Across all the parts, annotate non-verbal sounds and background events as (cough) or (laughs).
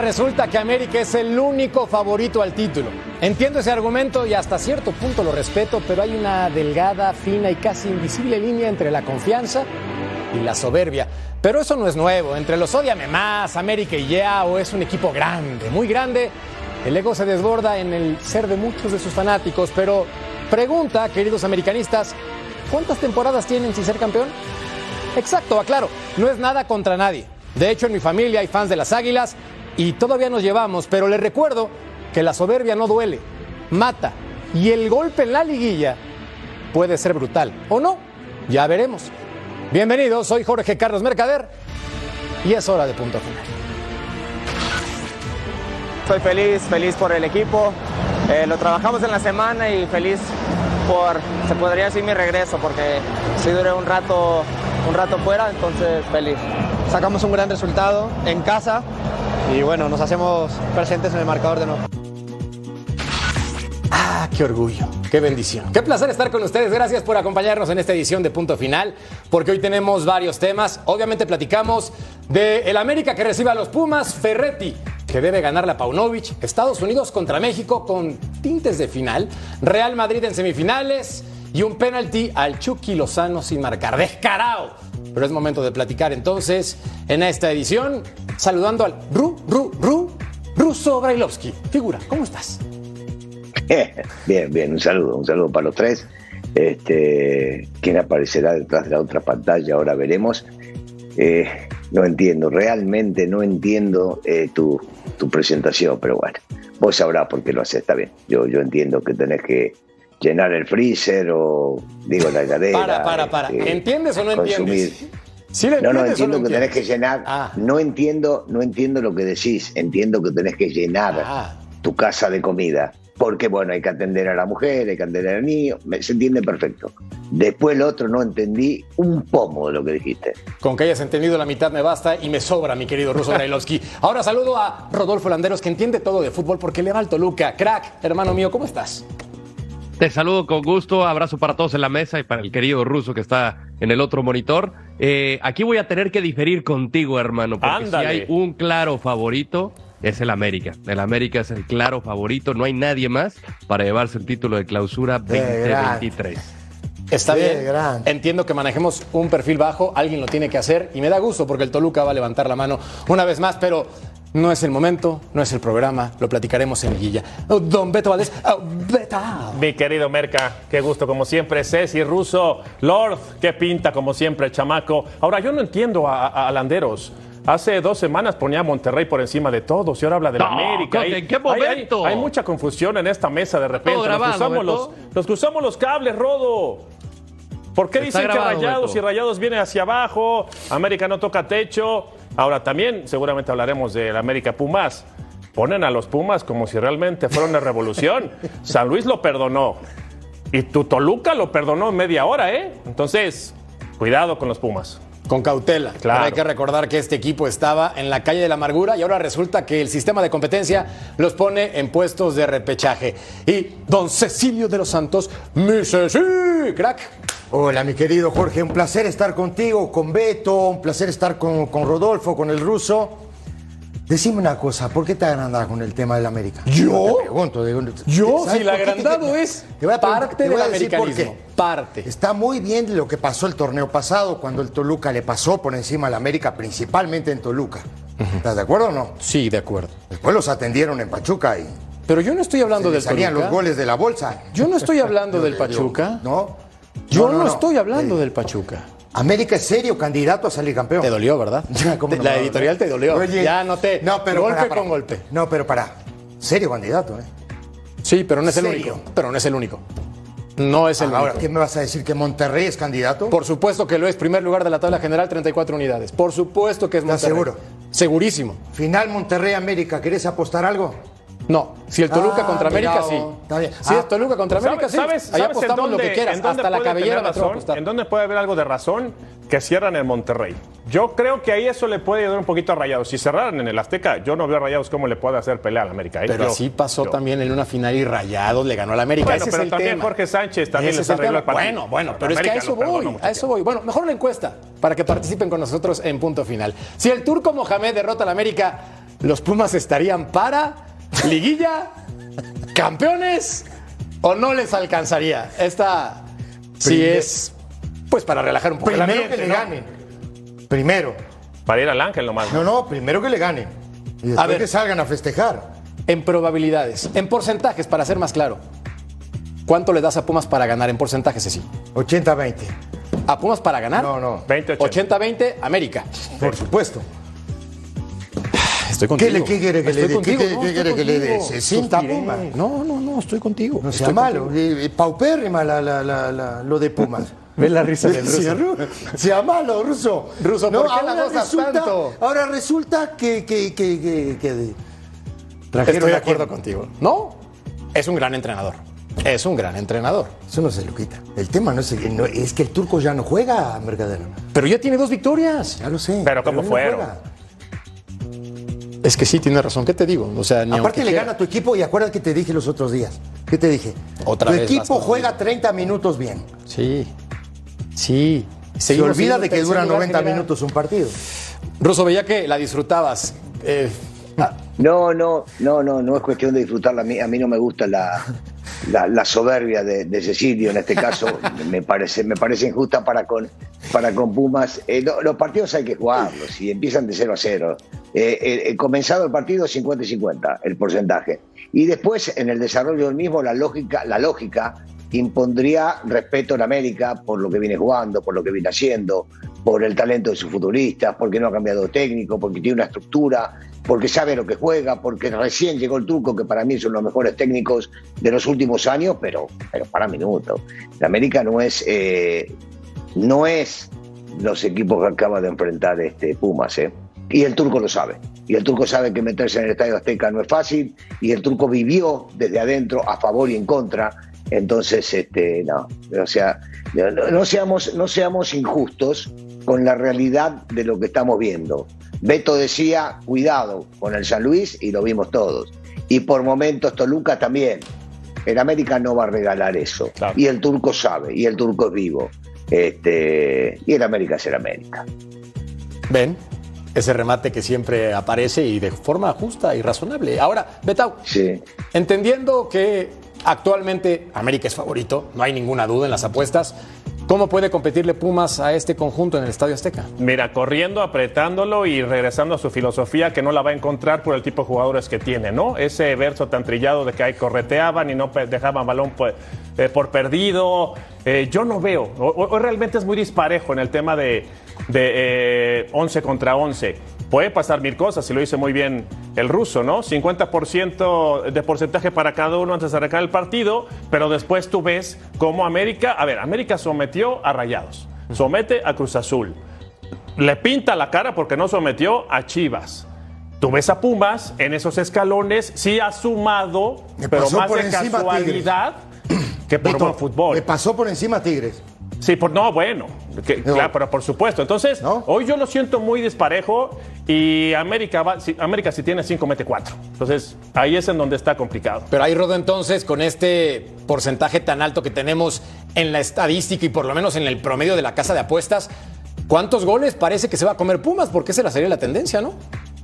Resulta que América es el único favorito al título. Entiendo ese argumento y hasta cierto punto lo respeto, pero hay una delgada, fina y casi invisible línea entre la confianza y la soberbia. Pero eso no es nuevo. Entre los odiame más, América y ya, o es un equipo grande, muy grande, el ego se desborda en el ser de muchos de sus fanáticos. Pero pregunta, queridos americanistas, ¿cuántas temporadas tienen sin ser campeón? Exacto, aclaro, no es nada contra nadie. De hecho, en mi familia hay fans de las Águilas y todavía nos llevamos, pero les recuerdo que la soberbia no duele, mata y el golpe en la liguilla puede ser brutal o no, ya veremos. Bienvenidos, soy Jorge Carlos Mercader y es hora de punto final. Estoy feliz, feliz por el equipo. Eh, lo trabajamos en la semana y feliz por, se podría decir, mi regreso, porque sí duré un rato, un rato fuera, entonces feliz. Sacamos un gran resultado en casa, y bueno, nos hacemos presentes en el marcador de nuevo. Ah, qué orgullo, qué bendición. Qué placer estar con ustedes. Gracias por acompañarnos en esta edición de Punto Final, porque hoy tenemos varios temas. Obviamente platicamos de el América que recibe a los Pumas, Ferretti que debe ganar la Paunovic, Estados Unidos contra México con tintes de final, Real Madrid en semifinales y un penalti al Chucky Lozano sin marcar. Descarado pero es momento de platicar entonces en esta edición, saludando al Ru, Ru, Ru, Ruso Brailovsky. Figura, ¿cómo estás? (laughs) Bien, bien, un saludo, un saludo para los tres. Este, ¿Quién aparecerá detrás de la otra pantalla? Ahora veremos. Eh, no entiendo, realmente no entiendo eh, tu, tu, presentación, pero bueno, vos sabrás por qué lo haces, está bien. Yo, yo entiendo que tenés que llenar el freezer o, digo, la heladera. Para, para, para. Este, ¿Entiendes o no entiendes? ¿Sí no, no entiendo que tenés que llenar. Ah. No entiendo, no entiendo lo que decís. Entiendo que tenés que llenar ah. tu casa de comida. Porque, bueno, hay que atender a la mujer, hay que atender al niño. Se entiende perfecto. Después el otro no entendí un pomo de lo que dijiste. Con que hayas entendido la mitad me basta y me sobra, mi querido Ruso Brailovsky. (laughs) Ahora saludo a Rodolfo Landeros, que entiende todo de fútbol porque le va al Toluca. Crack, hermano mío, ¿cómo estás? Te saludo con gusto, abrazo para todos en la mesa y para el querido ruso que está en el otro monitor. Eh, aquí voy a tener que diferir contigo, hermano, porque si hay un claro favorito, es el América. El América es el claro favorito, no hay nadie más para llevarse el título de clausura 2023. Está bien, entiendo que manejemos un perfil bajo, alguien lo tiene que hacer y me da gusto porque el Toluca va a levantar la mano una vez más, pero no es el momento, no es el programa, lo platicaremos en Guilla. Oh, don Beto Valdés, oh, Beta. Mi querido Merca, qué gusto como siempre. Ceci Russo, Lord, qué pinta como siempre, chamaco. Ahora, yo no entiendo a, Landeros. Hace dos semanas ponía a Monterrey por encima de todos y ahora habla de la América. ¿En qué momento? Hay, mucha confusión en esta mesa de repente. nos, cruzamos los, nos cruzamos los cables, Rodo. ¿Por qué dicen que Rayados y Rayados vienen hacia abajo? América no toca techo. Ahora también seguramente hablaremos del América Pumas. Ponen a los Pumas como si realmente fuera una revolución. (laughs) San Luis lo perdonó. Y tu Toluca lo perdonó en media hora, ¿eh? Entonces, cuidado con los Pumas. Con cautela. Claro. hay que recordar que este equipo estaba en la calle de la amargura y ahora resulta que el sistema de competencia los pone en puestos de repechaje. Y don Cecilio de los Santos, mi Ceci, crack. Hola, mi querido Jorge, un placer estar contigo, con Beto, un placer estar con, Rodolfo, con el ruso. Decime una cosa, ¿por qué te agrandas con el tema del América? ¿Yo? Te pregunto. ¿Yo? Si el agrandado es parte del americanismo. Parte. Está muy bien lo que pasó el torneo pasado, cuando el Toluca le pasó por encima al América, principalmente en Toluca. ¿Estás de acuerdo o no? Sí, de acuerdo. Después los atendieron en Pachuca y... Pero yo no estoy hablando del salían los goles de la bolsa. Yo no estoy hablando (laughs) del Pachuca. No. Yo no, estoy hablando del Pachuca. América es serio candidato a salir campeón. Te dolió, ¿verdad? (laughs) (laughs) la editorial te dolió. ya no pero golpe con golpe. No, pero para. Serio candidato, ¿eh? Sí, pero no es el único. Pero no es el único. No es el Ahora, ¿qué me vas a decir? ¿Que Monterrey es candidato? Por supuesto que lo es. Primer lugar de la tabla general, 34 unidades. Por supuesto que es Monterrey. seguro? Segurísimo. Final Monterrey-América. ¿Querés apostar algo? No, si el Toluca ah, contra América, sí. Si es ah. Toluca contra América, sí. ¿Sabes, Ahí apostamos lo que quieras, hasta la cabellera razón, ¿En dónde puede haber algo de razón? Que cierran el Monterrey. Yo creo que ahí eso le puede ayudar un poquito a Rayados. Si cerraran en el Azteca, yo no veo a Rayados cómo le puede hacer pelea al América. ¿eh? Pero así pasó también en una final y Rayados le ganó al América. Bueno, pero también Jorge Sánchez también les arregló el partido. Bueno, bueno, pero es que a eso voy, a eso voy. Bueno, mejor una encuesta para que participen con nosotros en punto final. Si el turco Mohamed derrota al América, los Pumas estarían para liguilla, campeones o no les alcanzaría. Esta sí es pues para relajar un poco Primero que le ganen. Primero. Para ir al ángel nomás. No, no, primero que le ganen. Y después que salgan a festejar. En probabilidades, en porcentajes, para ser más claro. ¿Cuánto le das a Pumas para ganar en porcentajes, sí? 80-20. ¿A Pumas para ganar? No, no. 80-20 América. Por supuesto. Estoy contigo. ¿Qué, qué quiere que le dé? ¿Qué, quiere que le dé? ¿60 Pumas? No, no, no, estoy contigo. No sea malo. Paupérrima la, la, la, lo de Pumas. (laughs) Ves la risa del ruso. Sea malo, ruso. Ruso, ¿por qué la gozas tanto? Ahora resulta que, que, que, que, Estoy de acuerdo contigo. No, es un gran entrenador. Es un gran entrenador. Eso no se lo quita. El tema no es, es que el turco ya no juega, Mercadero. Pero ya tiene dos victorias. Ya lo sé. Pero ¿cómo fueron? Es que sí, tiene razón. ¿Qué te digo? O sea, Aparte le gana a tu equipo y acuérdate que te dije los otros días. ¿Qué te dije? Otra tu vez equipo juega 30 minutos bien. Sí. Sí. Se olvida de que dura 90 minutos un partido. Ruso, veía que la disfrutabas. Eh, no, no, no, no, no es cuestión de disfrutarla. A mí, a mí no me gusta la, la, soberbia de, Cecilio en este caso. (laughs) me parece, me parece injusta para con, para con Pumas. Eh, los partidos hay que jugarlos y empiezan de 0 a 0. Eh, eh, comenzado el partido 50 y 50 el porcentaje. Y después en el desarrollo del mismo la lógica, la lógica impondría respeto en América por lo que viene jugando, por lo que viene haciendo, por el talento de sus futuristas, porque no ha cambiado de técnico, porque tiene una estructura, porque sabe lo que juega, porque recién llegó el truco, que para mí son los mejores técnicos de los últimos años, pero, pero para minutos. La América no es, eh, no es los equipos que acaba de enfrentar este Pumas, ¿eh? Y el turco lo sabe. Y el turco sabe que meterse en el Estadio Azteca no es fácil. Y el turco vivió desde adentro a favor y en contra. Entonces, este, no, o sea, no, seamos, no seamos injustos con la realidad de lo que estamos viendo. Beto decía, cuidado con el San Luis y lo vimos todos. Y por momentos Toluca también. En América no va a regalar eso. Y el turco sabe, y el turco es vivo. Este, y en América será América. Ven, ese remate que siempre aparece y de forma justa y razonable. Ahora, Betau, sí. entendiendo que actualmente América es favorito, no hay ninguna duda en las apuestas, ¿Cómo puede competirle Pumas a este conjunto en el Estadio Azteca? Mira, corriendo, apretándolo y regresando a su filosofía que no la va a encontrar por el tipo de jugadores que tiene, ¿no? Ese verso tan trillado de que ahí correteaban y no dejaban balón por, eh, por perdido. Eh, yo no veo. Hoy realmente es muy disparejo en el tema de, de 11 eh, contra 11. Puede pasar mil cosas, y lo dice muy bien el ruso, ¿no? 50% de porcentaje para cada uno antes de arrancar el partido, pero después tú ves cómo América, a ver, América sometió a Rayados, somete a Cruz Azul, le pinta la cara porque no sometió a Chivas. Tú ves a Pumas en esos escalones, sí ha sumado, pero más de casualidad que por fútbol. Le pasó por encima a Tigres. Sí, por, no, bueno, claro, pero por supuesto. Entonces, hoy yo lo siento muy disparejo y América, va, América si tiene 5 mete 4. Entonces, ahí es en donde está complicado. Pero ahí, Rodo, entonces, con este porcentaje tan alto que tenemos en la estadística y por lo menos en el promedio de la casa de apuestas, ¿cuántos goles parece que se va a comer Pumas? Porque esa sería la tendencia, ¿no?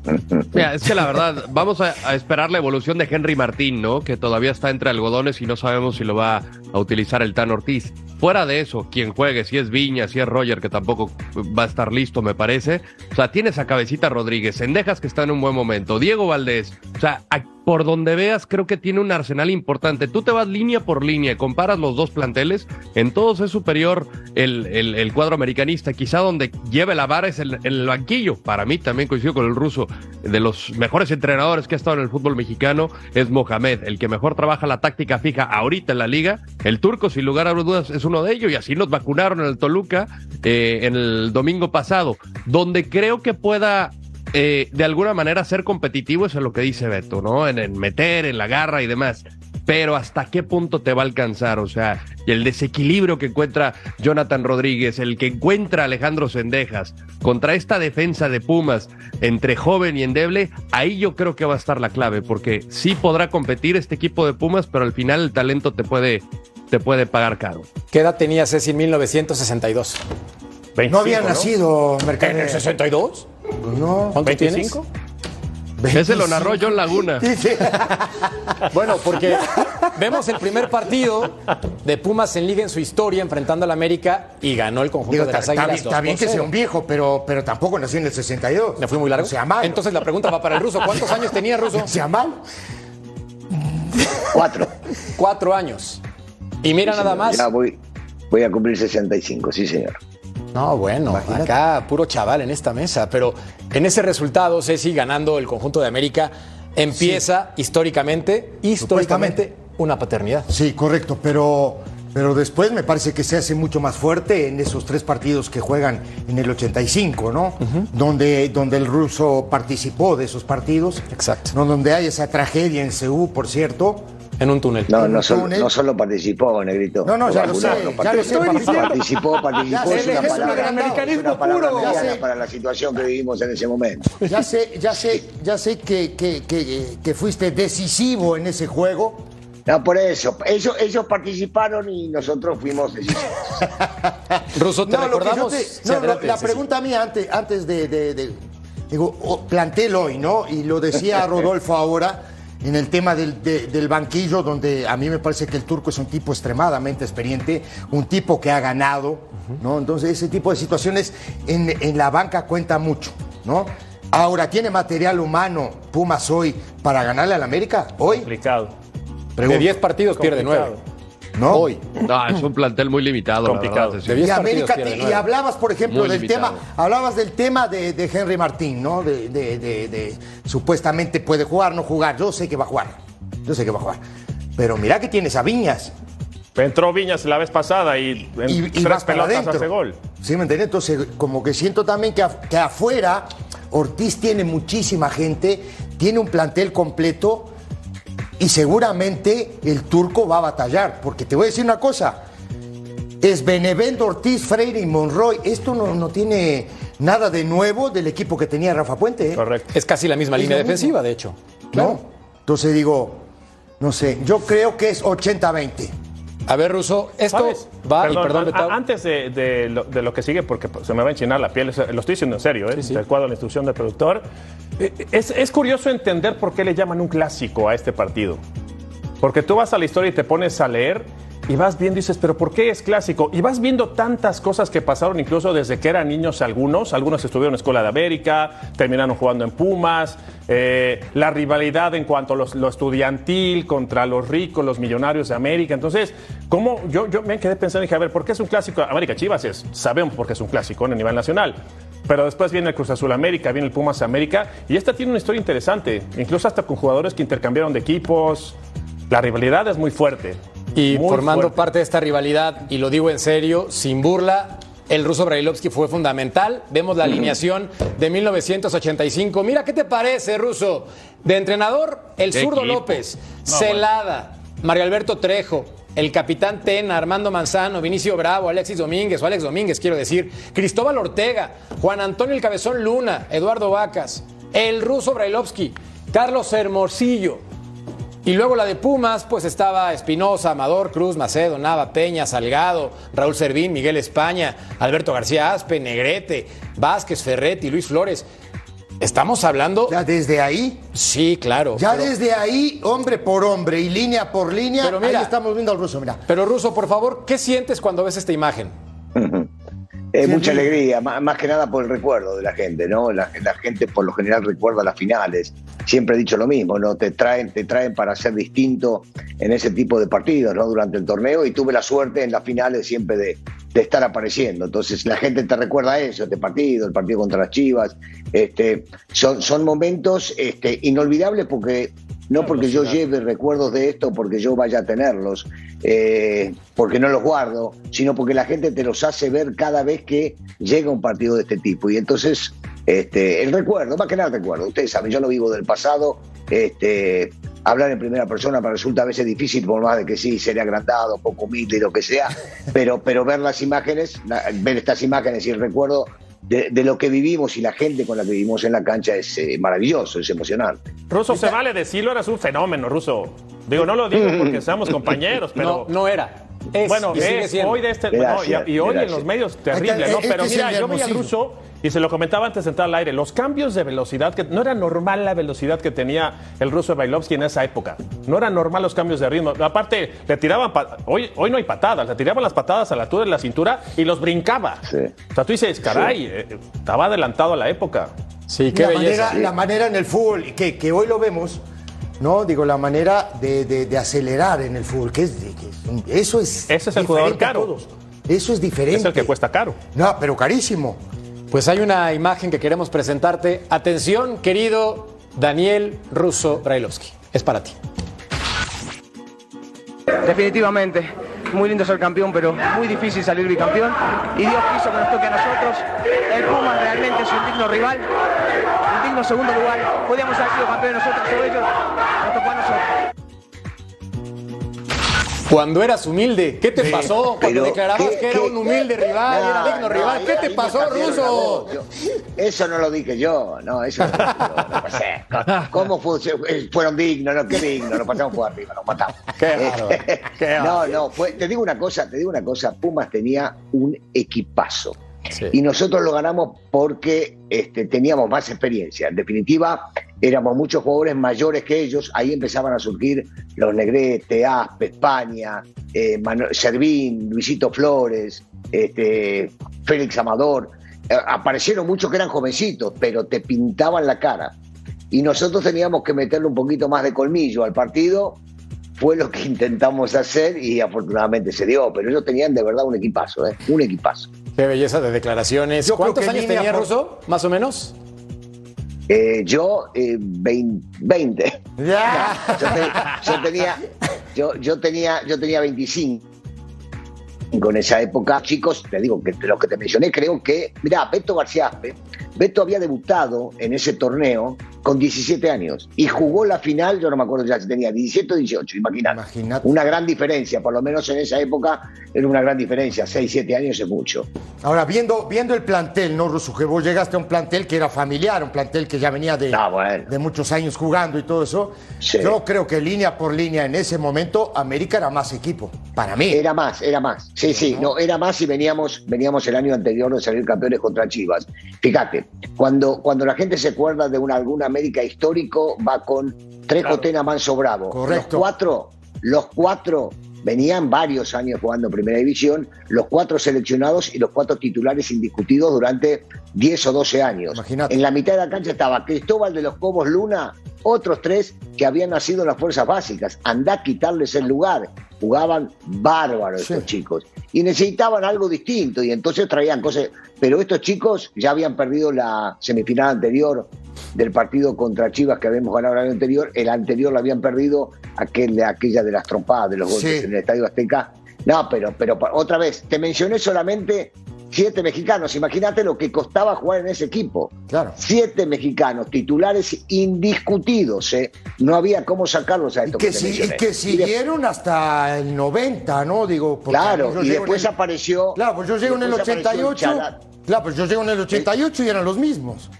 (laughs) Es que la verdad, vamos a, a, esperar la evolución de Henry Martín, ¿no? Que todavía está entre algodones y no sabemos si lo va a utilizar el Tan Ortiz. Fuera de eso, quien juegue, si es Viña, si es Roger, que tampoco va a estar listo, me parece. O sea, tienes a Cabecita Rodríguez, Sendejas que está en un buen momento, Diego Valdés. O sea, por donde veas, creo que tiene un arsenal importante. Tú te vas línea por línea, comparas los dos planteles, en todos es superior el, el, cuadro americanista. Quizá donde lleve la vara es el, el banquillo. Para mí también coincido con el ruso. De los mejores entrenadores que ha estado en el fútbol mexicano es Mohamed, el que mejor trabaja la táctica fija ahorita en la liga. El turco, sin lugar a dudas, es un de ellos y así nos vacunaron en el Toluca eh, el domingo pasado. Donde creo que pueda eh, de alguna manera ser competitivo es en lo que dice Beto, ¿no? En, en meter, en la garra y demás pero hasta qué punto te va a alcanzar, o sea, y el desequilibrio que encuentra Jonathan Rodríguez, el que encuentra Alejandro Sendejas contra esta defensa de Pumas entre joven y endeble, ahí yo creo que va a estar la clave, porque sí podrá competir este equipo de Pumas, pero al final el talento te puede te puede pagar caro. ¿Qué edad tenía Ceci en 1962? no había nacido Mercader. ¿En el 62? No. ¿Cuánto 25? Ese lo narró John Laguna. bueno, porque vemos el primer partido de Pumas en Liga en su historia enfrentando al América y ganó el conjunto de las Águilas. Está bien, que sea un viejo, pero, pero tampoco nació en el 62. ¿Me fui muy largo? sea mal. Entonces la pregunta va para el ruso. ¿Cuántos años tenía ruso? ¿Sea mal? Cuatro. Cuatro años. Y mira nada más. Ya voy, voy a cumplir 65, sí, señor. No, bueno, acá puro chaval en esta mesa, pero en ese resultado, Ceci, ganando el conjunto de América, empieza históricamente, históricamente, una paternidad. Sí, correcto, pero, pero después me parece que se hace mucho más fuerte en esos tres partidos que juegan en el 85, ¿no? donde, donde el ruso participó de esos partidos. Exacto. Donde hay esa tragedia en Seúl, por cierto en un túnel. No, no, solo, no solo participó, Negrito. No, no, ya lo sé, ya lo sé. Participó, participó, es una palabra, una palabra para la situación que vivimos en ese momento. Ya sé, ya sé, ya sé que, que, que, fuiste decisivo en ese juego. No, por eso. Ellos, ellos participaron y nosotros fuimos decisivos. (laughs) Ruso, ¿te no, recordamos? no, la pregunta mía antes, antes de, de, digo, plantel hoy, ¿no? Y lo decía (laughs) Rodolfo ahora en el tema del, banquillo, donde a mí me parece que el turco es un tipo extremadamente experiente, un tipo que ha ganado, ¿no? Entonces ese tipo de situaciones en, la banca cuenta mucho, ¿no? Ahora, ¿tiene material humano Pumas hoy para ganarle al América? ¿Hoy? Complicado. De 10 partidos pierde 9. ¿No? Hoy. No, es un plantel muy limitado. Complicado. y, América, y hablabas, por ejemplo, del tema, hablabas del tema de, Henry Martín, ¿no? De, supuestamente puede jugar, no jugar. Yo sé que va a jugar. Yo sé que va a jugar. Pero mira que tienes a Viñas. Entró Viñas la vez pasada y en tres pelotas hace gol. Sí, me entiendes. Entonces, como que siento también que, que afuera Ortiz tiene muchísima gente, tiene un plantel completo y seguramente el turco va a batallar, porque te voy a decir una cosa, es Benevento, Ortiz, Freire y Monroy. Esto no, tiene nada de nuevo del equipo que tenía Rafa Puente. ¿eh? Correcto. Es casi la misma línea defensiva, de hecho. ¿No? Entonces digo, no sé, yo creo que es 80-20. A ver, Russo, esto va y perdón, Antes de, lo, que sigue, porque se me va a enchinar la piel, lo estoy diciendo en serio, ¿eh? de acuerdo a la instrucción del productor. Eh, es, es, curioso entender por qué le llaman un clásico a este partido. Porque tú vas a la historia y te pones a leer y vas viendo y dices, pero ¿por qué es clásico? Y vas viendo tantas cosas que pasaron incluso desde que eran niños algunos. Algunos estuvieron en Escuela de América, terminaron jugando en Pumas. Eh, la rivalidad en cuanto a lo estudiantil contra los ricos, los millonarios de América. Entonces, ¿cómo? Yo, yo me quedé pensando y dije, a ver, ¿por qué es un clásico? América Chivas es, sabemos por qué es un clásico en el nivel nacional. Pero después viene el Cruz Azul América, viene el Pumas América. Y esta tiene una historia interesante, incluso hasta con jugadores que intercambiaron de equipos. La rivalidad es muy fuerte. Y formando parte de esta rivalidad, y lo digo en serio, sin burla, el ruso Brailovsky fue fundamental. Vemos la alineación de 1985. Mira, ¿qué te parece, ruso? De entrenador, el zurdo López, Celada, Mario Alberto Trejo, el capitán Tena, Armando Manzano, Vinicio Bravo, Alexis Domínguez, o Alex Domínguez, quiero decir, Cristóbal Ortega, Juan Antonio el Cabezón Luna, Eduardo Vacas, el ruso Brailovsky, Carlos Hermosillo, y luego la de Pumas, pues estaba Espinosa, Amador, Cruz, Macedo, Nava, Peña, Salgado, Raúl Servín, Miguel España, Alberto García Aspe, Negrete, Vázquez, Ferretti, Luis Flores. Estamos hablando. ¿Ya desde ahí? Sí, claro. Ya desde ahí, hombre por hombre y línea por línea, pero mira, ahí estamos viendo al ruso, mira. Pero ruso, por favor, ¿qué sientes cuando ves esta imagen? Eh, mucha alegría, más, que nada por el recuerdo de la gente, ¿no? La, gente por lo general recuerda las finales. Siempre he dicho lo mismo, ¿no? Te traen, te traen para ser distinto en ese tipo de partidos, ¿no? Durante el torneo y tuve la suerte en las finales siempre de, estar apareciendo. Entonces la gente te recuerda eso, este partido, el partido contra las Chivas. Este, son, son momentos este, inolvidables porque no porque yo lleve recuerdos de esto, porque yo vaya a tenerlos, eh, porque no los guardo, sino porque la gente te los hace ver cada vez que llega un partido de este tipo. Y entonces, este, el recuerdo, más que nada el recuerdo. Ustedes saben, yo lo vivo del pasado. Este, hablar en primera persona me resulta a veces difícil, por más de que sí, sería agrandado, poco humilde y lo que sea, (laughs) pero, pero ver las imágenes, ver estas imágenes y el recuerdo de, lo que vivimos y la gente con la que vivimos en la cancha es eh, maravilloso, es emocionante. Ruso, se vale decirlo, eras un fenómeno, Ruso. Digo, no lo digo (laughs) porque seamos compañeros, pero. No, no era. bueno, es hoy de este. y, hoy en los medios terrible, ¿no? Pero mira, yo veía al Ruso y se lo comentaba antes de entrar al aire, los cambios de velocidad, que no era normal la velocidad que tenía el ruso Bailovsky en esa época. No era normal los cambios de ritmo. Aparte, le tiraban, hoy, hoy no hay patadas, le tiraban las patadas a la altura de la cintura y los brincaba. O sea, tú dices, caray, eh, estaba adelantado a la época. Sí, qué la Manera, La manera en el fútbol, que, que hoy lo vemos, ¿no? Digo, la manera de, acelerar en el fútbol, que, es, eso es. Ese es el jugador caro. Eso es diferente. Es el que cuesta caro. No, pero carísimo. Pues hay una imagen que queremos presentarte. Atención, querido Daniel Russo Brailovsky. Es para ti. Definitivamente, muy lindo ser campeón, pero muy difícil salir bicampeón. Y Dios quiso que nos toque a nosotros. El Puma realmente es un digno rival, un digno segundo lugar. Podíamos haber sido campeones nosotros o ellos, nos tocó a nosotros. Cuando eras humilde, ¿qué te pasó? Cuando declarabas que era un humilde rival, era digno rival, ¿qué te pasó, Ruso? eso no lo dije yo, no, eso no lo dije yo, no pasé. ¿Cómo fue? fueron dignos? No, qué dignos, nos pasamos por arriba, nos matamos. (laughs) Qué no, no, fue, te digo una cosa, te digo una cosa, Pumas tenía un equipazo. Y nosotros lo ganamos porque este, teníamos más experiencia. En definitiva, éramos muchos jugadores mayores que ellos. Ahí empezaban a surgir los Negrete, Aspe, España, eh, Servín, Luisito Flores, este, Félix Amador. Eh, aparecieron muchos que eran jovencitos, pero te pintaban la cara. Y nosotros teníamos que meterle un poquito más de colmillo al partido fue lo que (laughs) intentamos hacer y afortunadamente se dio, pero ellos tenían de verdad un equipazo, ¿eh? un equipazo. Qué belleza de declaraciones. ¿Cuántos años tenía Russo, más o menos? Eh, yo, 20. Eh, yo, tenía, yo, yo, tenía, yo tenía 25 en esa época. Chicos, te digo que de lo que te mencioné, creo que, mira, Beto García Beto había debutado en ese torneo con 17 años y jugó la final, yo no me acuerdo ya si tenía 17 o 18, imagínate. Una gran diferencia, por lo menos en esa época era una gran diferencia, 6, 7 años es mucho. Ahora, viendo, viendo el plantel, ¿no, Rusu? Que vos llegaste a un plantel que era familiar, un plantel que ya venía de, ah, de muchos años jugando y todo eso. Yo creo que línea por línea en ese momento América era más equipo, para mí. Era más, era más. Sí, sí, no, era más y veníamos, veníamos el año anterior de salir campeones contra Chivas. Fíjate, cuando, cuando la gente se acuerda de una, algún América histórico, va con tres claro. Manso Bravo. Correcto. Los cuatro, los cuatro venían varios años jugando Primera División, los cuatro seleccionados y los cuatro titulares indiscutidos durante 10 o 12 años. En la mitad de la cancha estaba Cristóbal de los Cobos Luna, otros tres que habían nacido en las fuerzas básicas. Andá a quitarles el lugar. Jugaban bárbaros estos chicos. Y necesitaban algo distinto y entonces traían cosas. Pero estos chicos ya habían perdido la semifinal anterior del partido contra Chivas que habíamos ganado el año anterior. El anterior lo habían perdido aquel, aquella de las trompadas, de los golpes en el Estadio Azteca. No, pero, pero otra vez, te mencioné solamente siete mexicanos. Imagínate lo que costaba jugar en ese equipo. Claro. Siete mexicanos, titulares indiscutidos. ¿eh? No había cómo sacarlos a estos y que, que, que siguieron hasta el 90, ¿no? Digo, claro, y después apareció. Claro, pues yo llego en el 88. Claro, pues yo llego en el 88 y eran los mismos.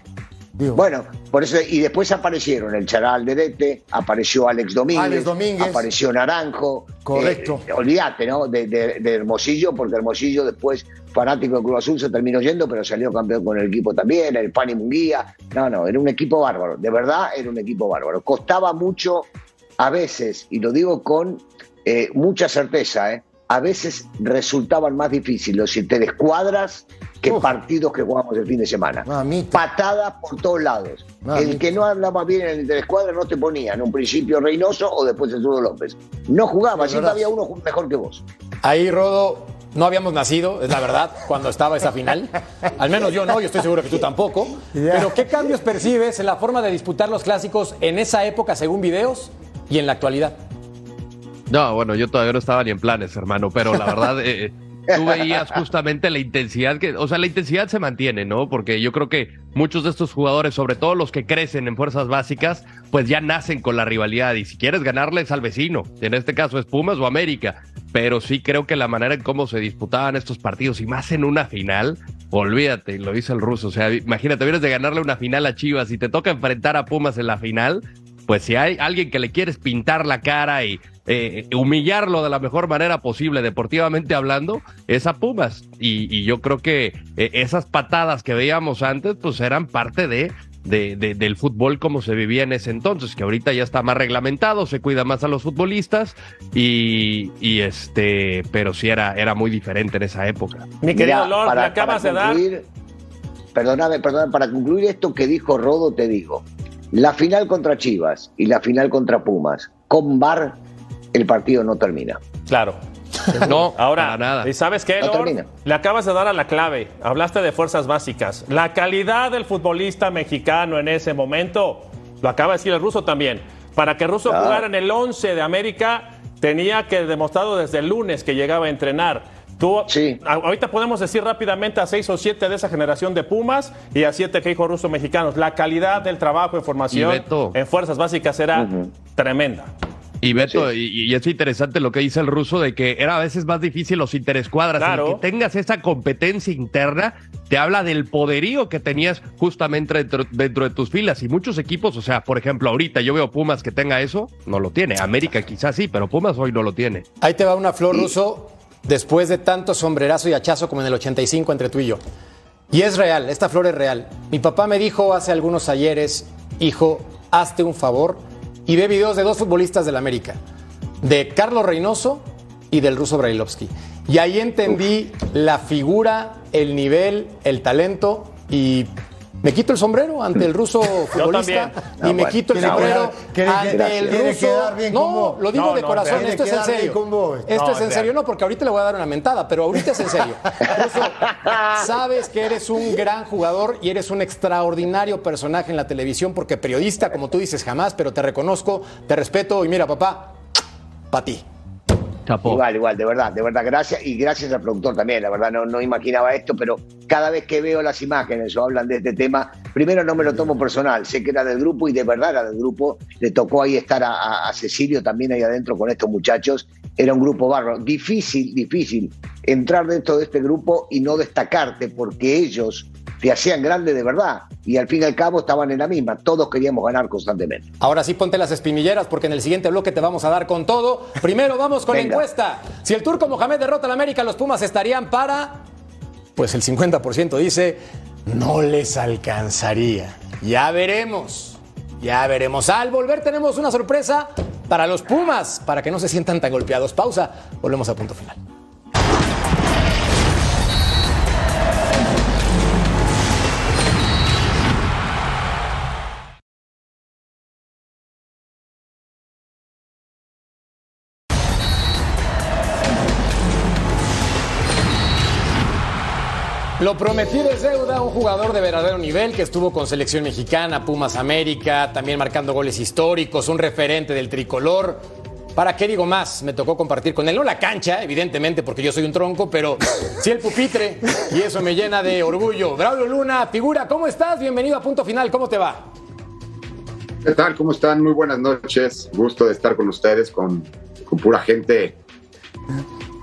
Bueno, por eso, y después aparecieron el Charal de Dete, apareció Alex Domínguez, Alex Domínguez. apareció Naranjo. Correcto. Eh, olvídate, ¿no? De, Hermosillo, porque Hermosillo después, fanático de Cruz Azul, se terminó yendo, pero salió campeón con el equipo también, el Pani Munguía. No, no, era un equipo bárbaro, de verdad era un equipo bárbaro. Costaba mucho a veces, y lo digo con eh, mucha certeza, ¿eh? A veces resultaban más difíciles si te descuadras que partidos que jugamos el fin de semana. Patadas por todos lados. El que no hablaba bien en el interescuadra no te ponía en un principio Reynoso o después el Zurdo López. No jugaba, siempre había uno mejor que vos. Ahí, Rodo, no habíamos nacido, es la verdad, cuando estaba esa final. Al menos yo no, yo estoy seguro que tú tampoco. (laughs) Pero ¿qué cambios percibes en la forma de disputar los clásicos en esa época según videos y en la actualidad? No, bueno, yo todavía no estaba ni en planes, hermano, pero la verdad, eh, tú (laughs) veías justamente la intensidad que, o sea, la intensidad se mantiene, ¿no? Porque yo creo que muchos de estos jugadores, sobre todo los que crecen en fuerzas básicas, pues ya nacen con la rivalidad y si quieres ganarles al vecino, en este caso es Pumas o América, pero sí creo que la manera en cómo se disputaban estos partidos y más en una final, olvídate, lo dice el ruso, o sea, imagínate, vienes de ganarle una final a Chivas y te toca enfrentar a Pumas en la final, pues si hay alguien que le quieres pintar la cara y eh, humillarlo de la mejor manera posible, deportivamente hablando, es a Pumas. Y, yo creo que eh, esas patadas que veíamos antes, pues eran parte de, de, del fútbol como se vivía en ese entonces, que ahorita ya está más reglamentado, se cuida más a los futbolistas y, y este, pero sí era, era muy diferente en esa época. Mi querido Lord, para, acabas de dar. Perdóname, perdóname, para concluir esto que dijo Rodo, te digo. La final contra Chivas y la final contra Pumas, con VAR, el partido no termina. Claro. (laughs) No, ahora, nada. ¿y sabes qué, Le acabas de dar a la clave. Hablaste de fuerzas básicas. La calidad del futbolista mexicano en ese momento, lo acaba de decir el ruso también. Para que el ruso jugara en el 11 de América, tenía que demostrado desde el lunes que llegaba a entrenar. Tú, sí. Ahorita podemos decir rápidamente a seis o siete de esa generación de Pumas y a siete que dijo ruso mexicanos. La calidad del trabajo en formación en fuerzas básicas era tremenda. Y Beto, y, es interesante lo que dice el ruso de que era a veces más difícil los interescuadras. Claro. que tengas esa competencia interna te habla del poderío que tenías justamente dentro, de tus filas. Y muchos equipos, o sea, por ejemplo, ahorita yo veo Pumas que tenga eso, no lo tiene. América quizás sí, pero Pumas hoy no lo tiene. Ahí te va una flor ruso después de tanto sombrerazo y hachazo como en el 85 entre tú y yo. Y es real, esta flor es real. Mi papá me dijo hace algunos ayeres, hijo, hazte un favor y ve videos de dos futbolistas del América, de Carlos Reynoso y del ruso Brailovsky. Y ahí entendí la figura, el nivel, el talento y me quito el sombrero ante el ruso (laughs) futbolista y me quito el sombrero ante el ruso. no, lo digo de corazón, esto es en serio. Esto es en serio, no, porque ahorita le voy a dar una mentada, pero ahorita es en serio. (laughs) Ruso, sabes que eres un gran jugador y eres un extraordinario personaje en la televisión, porque periodista, como tú dices, jamás, pero te reconozco, te respeto y mira, papá, para ti. Igual, igual, de verdad, de verdad, gracias. Y gracias al productor también, la verdad, no, no imaginaba esto, pero cada vez que veo las imágenes o hablan de este tema, primero no me lo tomo personal, sé que era del grupo y de verdad era del grupo. Le tocó ahí estar a, a Cecilio también ahí adentro con estos muchachos. Era un grupo barro. Difícil, difícil entrar dentro de este grupo y no destacarte porque ellos te hacían grande de verdad. Y al fin y al cabo estaban en la misma. Todos queríamos ganar constantemente. Ahora sí ponte las espinilleras porque en el siguiente bloque te vamos a dar con todo. Primero vamos con la encuesta. Si el turco Mohamed derrota al América, los Pumas estarían para... Pues el 50% dice, no les alcanzaría. Ya veremos. Ya veremos. Al volver tenemos una sorpresa para los Pumas, para que no se sientan tan golpeados. Pausa. Volvemos a punto final. Lo prometido es deuda, un jugador de verdadero nivel que estuvo con selección mexicana, Pumas América, también marcando goles históricos, un referente del tricolor. ¿Para qué digo más? Me tocó compartir con él, no la cancha, evidentemente, porque yo soy un tronco, pero (laughs) sí el pupitre, y eso me llena de orgullo. Braulio Luna, figura, ¿cómo estás? Bienvenido a Punto Final, ¿cómo te va? ¿Qué tal? ¿Cómo están? Muy buenas noches. Gusto de estar con ustedes, con, con pura gente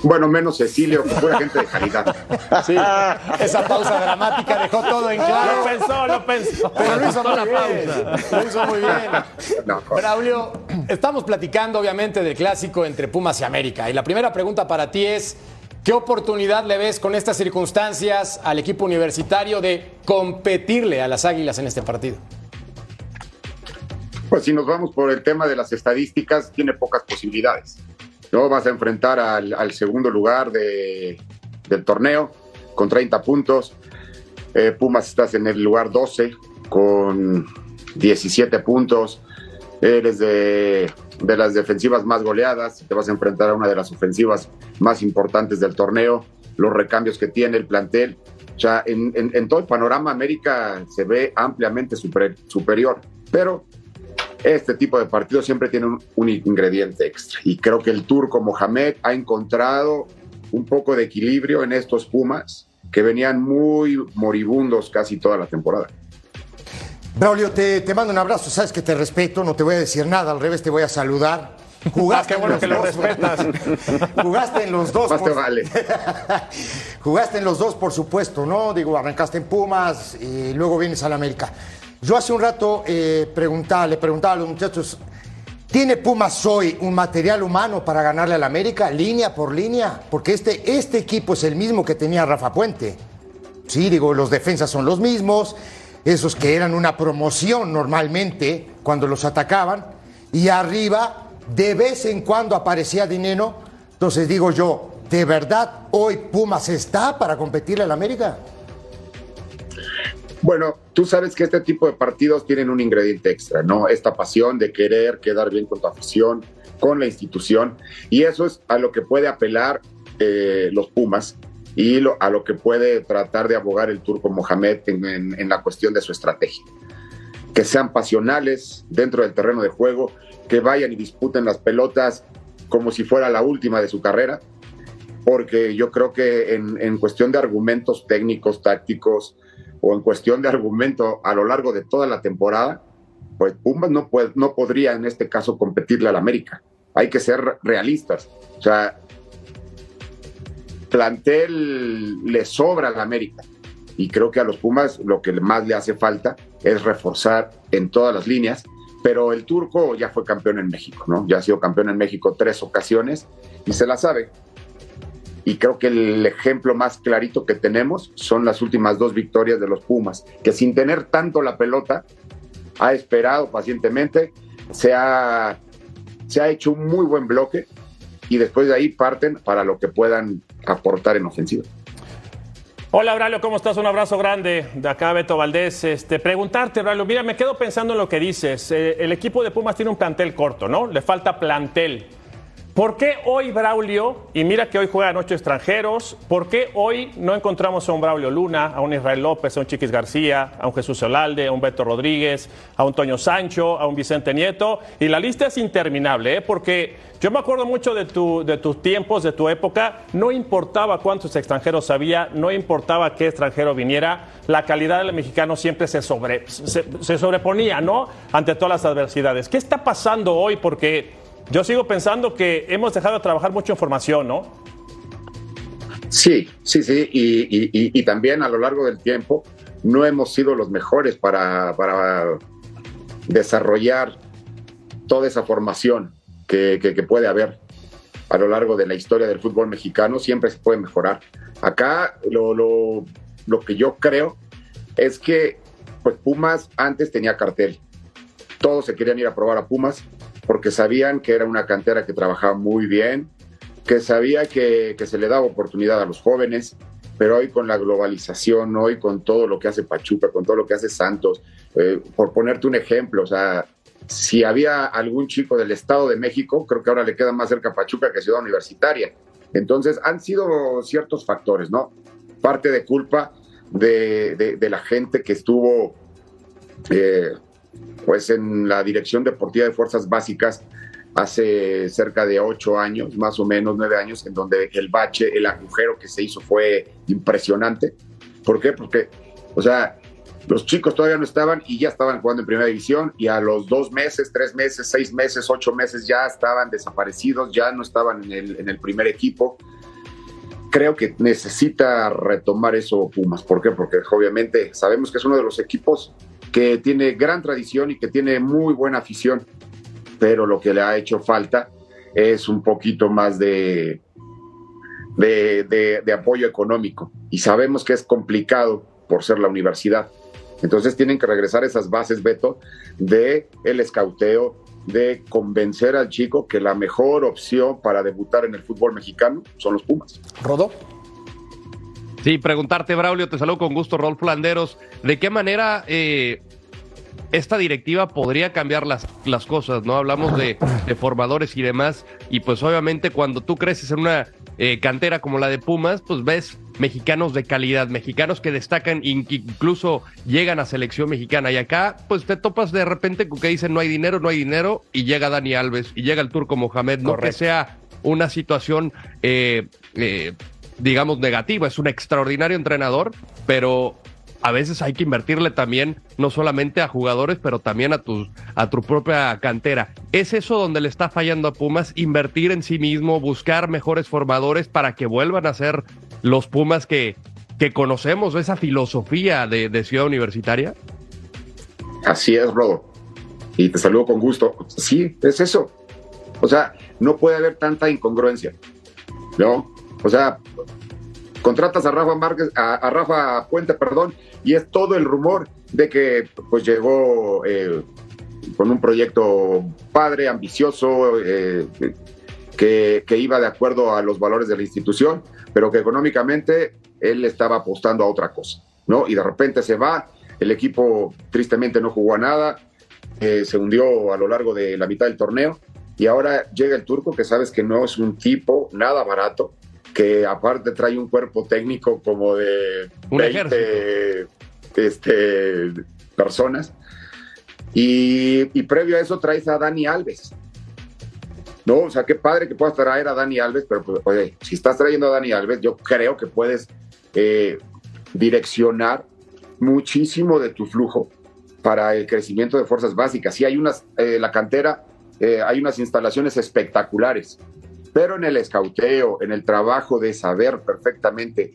bueno, menos Cecilio, pura gente de calidad. Sí, esa pausa dramática dejó todo en claro. Lo pensó, lo pensó. Pero lo hizo muy bien. Lo hizo muy bien. (laughs) Braulio, estamos platicando obviamente del clásico entre Pumas y América. Y la primera pregunta para ti es, ¿qué oportunidad le ves con estas circunstancias al equipo universitario de competirle a las Águilas en este partido? Pues si nos vamos por el tema de las estadísticas, tiene pocas posibilidades. ¿No? Vas a enfrentar al, segundo lugar del torneo con 30 puntos. Eh, Pumas estás en el lugar 12 con 17 puntos. Eres de, las defensivas más goleadas. Te vas a enfrentar a una de las ofensivas más importantes del torneo. Los recambios que tiene el plantel. O sea, en, todo el panorama América se ve ampliamente superior. Pero este tipo de partidos siempre tiene un, ingrediente extra. Y creo que el turco Mohamed ha encontrado un poco de equilibrio en estos Pumas que venían muy moribundos casi toda la temporada. Braulio, te, mando un abrazo, sabes que te respeto, no te voy a decir nada, al revés te voy a saludar. (laughs) Jugaste, bueno que lo respetas. (laughs) Jugaste en los dos. Más te vale. (laughs) Jugaste en los dos, por supuesto, ¿no? Digo, arrancaste en Pumas y luego vienes al América. Yo hace un rato eh, preguntaba, le preguntaba a los muchachos, ¿tiene Pumas hoy un material humano para ganarle al América, línea por línea? Porque este, este equipo es el mismo que tenía Rafa Puente. Sí, digo, los defensas son los mismos, esos que eran una promoción normalmente cuando los atacaban, y arriba de vez en cuando aparecía dinero. Entonces digo yo, ¿de verdad hoy Pumas está para competirle al América? Bueno, tú sabes que este tipo de partidos tienen un ingrediente extra, ¿no? Esta pasión de querer quedar bien con tu afición, con la institución, y eso es a lo que puede apelar eh, los Pumas y a lo que puede tratar de abogar el turco Mohamed en, la cuestión de su estrategia. Que sean pasionales dentro del terreno de juego, que vayan y disputen las pelotas como si fuera la última de su carrera, porque yo creo que en cuestión de argumentos técnicos, tácticos, o en cuestión de argumento a lo largo de toda la temporada, pues Pumas no, puede, no podría en este caso competirle al América. Hay que ser realistas. O sea, plantel le sobra al América. Y creo que a los Pumas lo que más le hace falta es reforzar en todas las líneas. Pero el turco ya fue campeón en México, ¿no? Ya ha sido campeón en México tres ocasiones y se la sabe. Y creo que el ejemplo más clarito que tenemos son las últimas dos victorias de los Pumas, que sin tener tanto la pelota, ha esperado pacientemente, se ha, se ha hecho un muy buen bloque y después de ahí parten para lo que puedan aportar en ofensiva. Hola, Braulio, ¿cómo estás? Un abrazo grande de acá, Beto Valdés. Este, preguntarte, Braulio, mira, me quedo pensando en lo que dices. Eh, el equipo de Pumas tiene un plantel corto, ¿no? Le falta plantel. ¿Por qué hoy Braulio, y mira que hoy juegan ocho extranjeros, por qué hoy no encontramos a un Braulio Luna, a un Israel López, a un Chiquis García, a un Jesús Olalde, a un Beto Rodríguez, a un Toño Sancho, a un Vicente Nieto? Y la lista es interminable, ¿eh? porque yo me acuerdo mucho de, tu, de tus tiempos, de tu época, no importaba cuántos extranjeros había, no importaba qué extranjero viniera, la calidad del mexicano siempre se, sobre, se sobreponía, ¿no? Ante todas las adversidades. ¿Qué está pasando hoy? Porque yo sigo pensando que hemos dejado de trabajar mucho en formación, ¿no? Sí, sí, sí, y, también a lo largo del tiempo no hemos sido los mejores para, desarrollar toda esa formación que, puede haber a lo largo de la historia del fútbol mexicano, siempre se puede mejorar. Acá lo, lo que yo creo es que pues Pumas antes tenía cartel, todos se querían ir a probar a Pumas, porque sabían que era una cantera que trabajaba muy bien, que sabía que, se le daba oportunidad a los jóvenes, pero hoy con la globalización, hoy con todo lo que hace Pachuca, con todo lo que hace Santos, eh, por ponerte un ejemplo, o sea, si había algún chico del Estado de México, creo que ahora le queda más cerca Pachuca que Ciudad Universitaria. Entonces, han sido ciertos factores, ¿no? Parte de culpa de, la gente que estuvo eh, pues en la Dirección Deportiva de Fuerzas Básicas hace cerca de ocho años, más o menos nueve años, en donde el bache, el agujero que se hizo fue impresionante. ¿Por qué? Porque, o sea, los chicos todavía no estaban y ya estaban jugando en primera división y a los dos meses, tres meses, seis meses, ocho meses ya estaban desaparecidos, ya no estaban en el, primer equipo. Creo que necesita retomar eso Pumas. ¿Por qué? Porque obviamente sabemos que es uno de los equipos que tiene gran tradición y que tiene muy buena afición, pero lo que le ha hecho falta es un poquito más de, de, apoyo económico. Y sabemos que es complicado por ser la universidad. Entonces tienen que regresar esas bases, Beto, de el escauteo, de convencer al chico que la mejor opción para debutar en el fútbol mexicano son los Pumas. Rodo. Sí, preguntarte, Braulio, te saludo con gusto, Rolf Landeros. ¿De qué manera eh, esta directiva podría cambiar las, las cosas? ¿No? Hablamos de, formadores y demás, y pues obviamente cuando tú creces en una eh, cantera como la de Pumas, pues ves mexicanos de calidad, mexicanos que destacan, incluso llegan a selección mexicana. Y acá, pues te topas de repente con que dicen no hay dinero, no hay dinero, y llega Dani Alves, y llega el turco Mohamed, no que sea una situación eh, eh, digamos, negativo. Es un extraordinario entrenador, pero a veces hay que invertirle también, no solamente a jugadores, pero también a tu, a tu propia cantera. ¿Es eso donde le está fallando a Pumas? Invertir en sí mismo, buscar mejores formadores para que vuelvan a ser los Pumas que, que conocemos, esa filosofía de, de Ciudad Universitaria. Así es, Rodo. Y te saludo con gusto. Sí, es eso. O sea, no puede haber tanta incongruencia. ¿No? O sea, contratas a Rafa Márquez, a, Rafa Puente, perdón, y es todo el rumor de que pues llegó eh, con un proyecto padre, ambicioso, eh, que, que, iba de acuerdo a los valores de la institución, pero que económicamente él estaba apostando a otra cosa, ¿no? Y de repente se va, el equipo tristemente no jugó a nada, eh, se hundió a lo largo de la mitad del torneo, y ahora llega el turco, que sabes que no es un tipo nada barato, que aparte trae un cuerpo técnico como de 20 este, personas. Y, previo a eso traes a Dani Alves. No, o sea, qué padre que puedas traer a Dani Alves, pero pues, oye, si estás trayendo a Dani Alves, yo creo que puedes eh, direccionar muchísimo de tu flujo para el crecimiento de fuerzas básicas. Sí, hay unas, eh, la cantera, eh, hay unas instalaciones espectaculares, pero en el escauteo, en el trabajo de saber perfectamente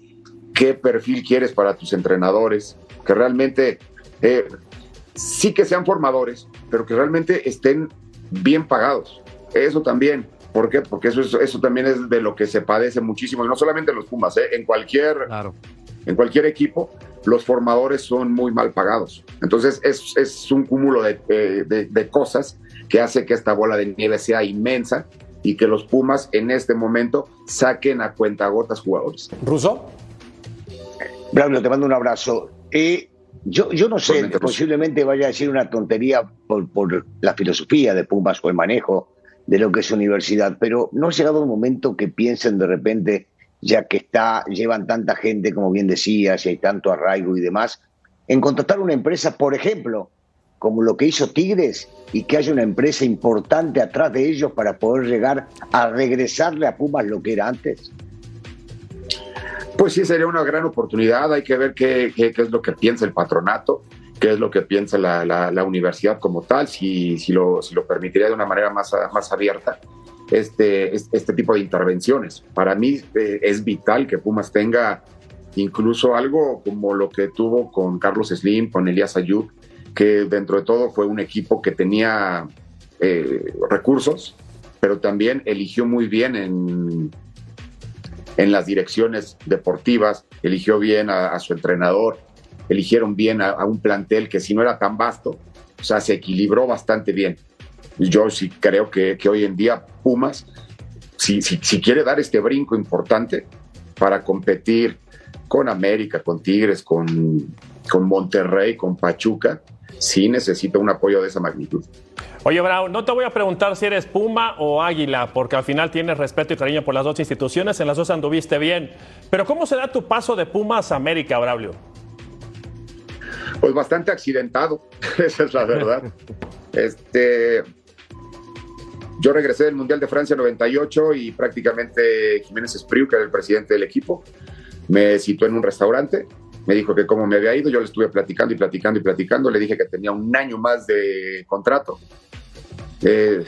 qué perfil quieres para tus entrenadores, que realmente eh, sí que sean formadores, pero que realmente estén bien pagados. Eso también. ¿Por qué? Porque eso, eso también es de lo que se padece muchísimo, y no solamente en los Pumas, ¿eh? en, cualquier, en cualquier equipo, los formadores son muy mal pagados. Entonces es, es un cúmulo de, eh, de, de cosas que hace que esta bola de nieve sea inmensa y que los Pumas en este momento saquen a cuentagotas jugadores. ¿Ruso? Braulio, te mando un abrazo. Eh, yo, yo no sé, posiblemente vaya a decir una tontería por, por, la filosofía de Pumas o el manejo de lo que es universidad, pero no ha llegado un momento que piensen de repente, ya que está, llevan tanta gente, como bien decías, y hay tanto arraigo y demás, en contratar una empresa, por ejemplo, como lo que hizo Tigres y que haya una empresa importante atrás de ellos para poder llegar a regresarle a Pumas lo que era antes? Pues sí, sería una gran oportunidad. Hay que ver qué, es lo que piensa el patronato, qué es lo que piensa la, universidad como tal, si, lo, si permitiría de una manera más, más abierta este, este tipo de intervenciones. Para mí eh, es vital que Pumas tenga incluso algo como lo que tuvo con Carlos Slim, con Elías Ayub, que dentro de todo fue un equipo que tenía eh, recursos, pero también eligió muy bien en, en las direcciones deportivas, eligió bien a, su entrenador, eligieron bien a, un plantel que si no era tan vasto, o sea, se equilibró bastante bien. Yo sí creo que, hoy en día Pumas, si, si, si quiere dar este brinco importante para competir con América, con Tigres, con, con Monterrey, con Pachuca, sí necesita un apoyo de esa magnitud. Oye, Bravo, no te voy a preguntar si eres Puma o Águila, porque al final tienes respeto y cariño por las dos instituciones, en las dos anduviste bien. Pero ¿cómo se da tu paso de Pumas a América, Braulio? Pues bastante accidentado, (laughs) esa es la verdad. (laughs) este, yo regresé del Mundial de Francia 98 y prácticamente Jiménez Espriu, que era el presidente del equipo, me citó en un restaurante me dijo que cómo me había ido, yo le estuve platicando y platicando y platicando, le dije que tenía un año más de contrato. Eh,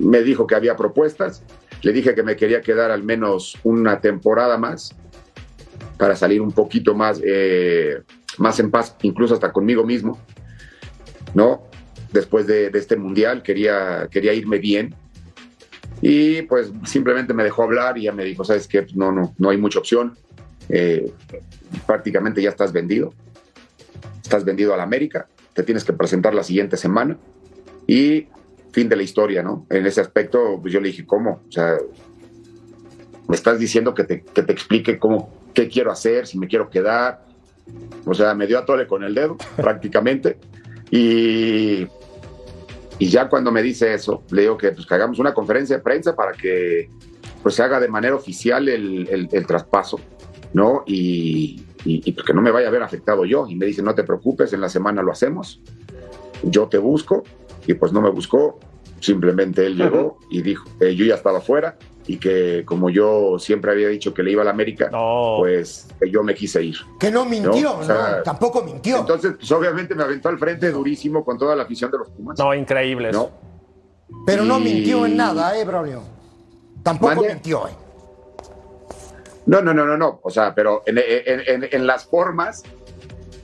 me dijo que había propuestas, le dije que me quería quedar al menos una temporada más para salir un poquito más, eh, más en paz, incluso hasta conmigo mismo, ¿no? Después de, este mundial quería, quería irme bien y pues simplemente me dejó hablar y ya me dijo, sabes qué, no, no, no hay mucha opción. Eh, prácticamente ya estás vendido. Estás vendido a la América, te tienes que presentar la siguiente semana y fin de la historia, ¿no? En ese aspecto, pues yo le dije, ¿cómo? O sea, me estás diciendo que te, que te explique cómo, qué quiero hacer, si me quiero quedar. O sea, me dio a tole con el dedo, (laughs) prácticamente. Y, y ya cuando me dice eso, le digo que, pues, que hagamos una conferencia de prensa para que pues, se haga de manera oficial el, el, el traspaso. ¿No? Y, y, pues que no me vaya a ver afectado yo. Y me dice, no te preocupes, en la semana lo hacemos, yo te busco, y pues no me buscó, simplemente él llegó y dijo, eh, yo ya estaba fuera y que como yo siempre había dicho que le iba a la América, pues yo me quise ir. Que no mintió, ¿no? tampoco mintió. Entonces, pues obviamente me aventó al frente durísimo con toda la afición de los Pumas. No, increíble. ¿no? Pero no mintió en nada, ¿eh, Braulio? Tampoco mintió, ¿eh? No, no, no, no, no. O sea, pero en, las formas,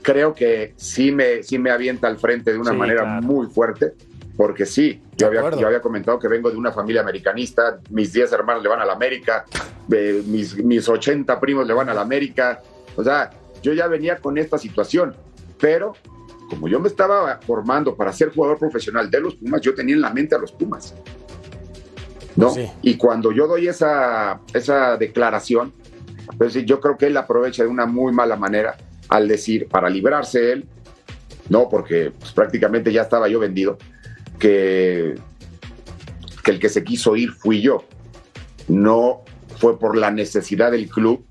creo que sí me, sí me avienta al frente de una manera muy fuerte, porque sí, yo había, yo había, comentado que vengo de una familia americanista, mis 10 hermanos le van a la América, eh, mis, mis 80 primos le van a la América, o sea, yo ya venía con esta situación, pero como yo me estaba formando para ser jugador profesional de los Pumas, yo tenía en la mente a los Pumas. ¿no? Y cuando yo doy esa, esa declaración, pues yo creo que él aprovecha de una muy mala manera al decir, para librarse él, no, porque pues, prácticamente ya estaba yo vendido, que, que el que se quiso ir fui yo. No fue por la necesidad del club,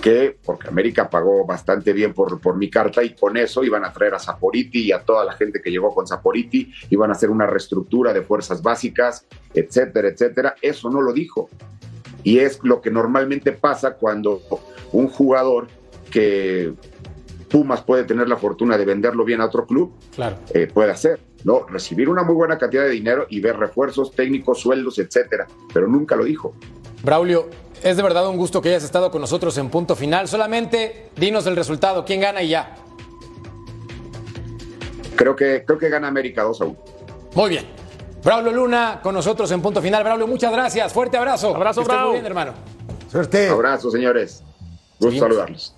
que, porque América pagó bastante bien por, por mi carta y con eso iban a traer a Saporiti y a toda la gente que llegó con Saporiti, iban a hacer una reestructura de fuerzas básicas, etcétera, etcétera. Eso no lo dijo. Y es lo que normalmente pasa cuando un jugador que Pumas puede tener la fortuna de venderlo bien a otro club, claro. Eh, puede hacer, ¿no? Recibir una muy buena cantidad de dinero y ver refuerzos técnicos, sueldos, etcétera, pero nunca lo dijo. Braulio, es de verdad un gusto que hayas estado con nosotros en punto final. Solamente dinos el resultado, quién gana y ya. Creo que, creo que gana América 2 a 1. Muy bien. Braulio Luna con nosotros en punto final. Braulio, muchas gracias. Fuerte abrazo. Abrazo, que muy bien, hermano. Suerte. Abrazo, señores. Gusto saludarlos.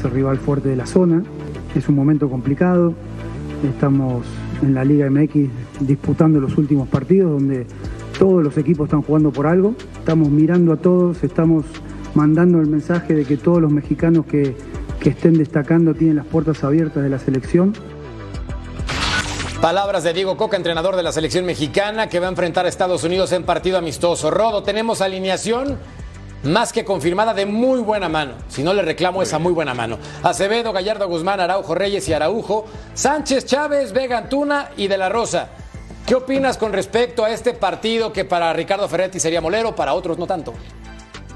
Es el rival fuerte de la zona, es un momento complicado, estamos en la Liga MX disputando los últimos partidos donde todos los equipos están jugando por algo, estamos mirando a todos, estamos mandando el mensaje de que todos los mexicanos que, que estén destacando tienen las puertas abiertas de la selección. Palabras de Diego Coca, entrenador de la selección mexicana, que va a enfrentar a Estados Unidos en partido amistoso. Rodo, tenemos alineación más que confirmada de muy buena mano. Si no le reclamo esa muy buena mano. Acevedo, Gallardo Guzmán, Araujo Reyes y Araujo, Sánchez Chávez, Vega Antuna y De la Rosa. ¿Qué opinas con respecto a este partido que para Ricardo Ferretti sería molero, para otros no tanto?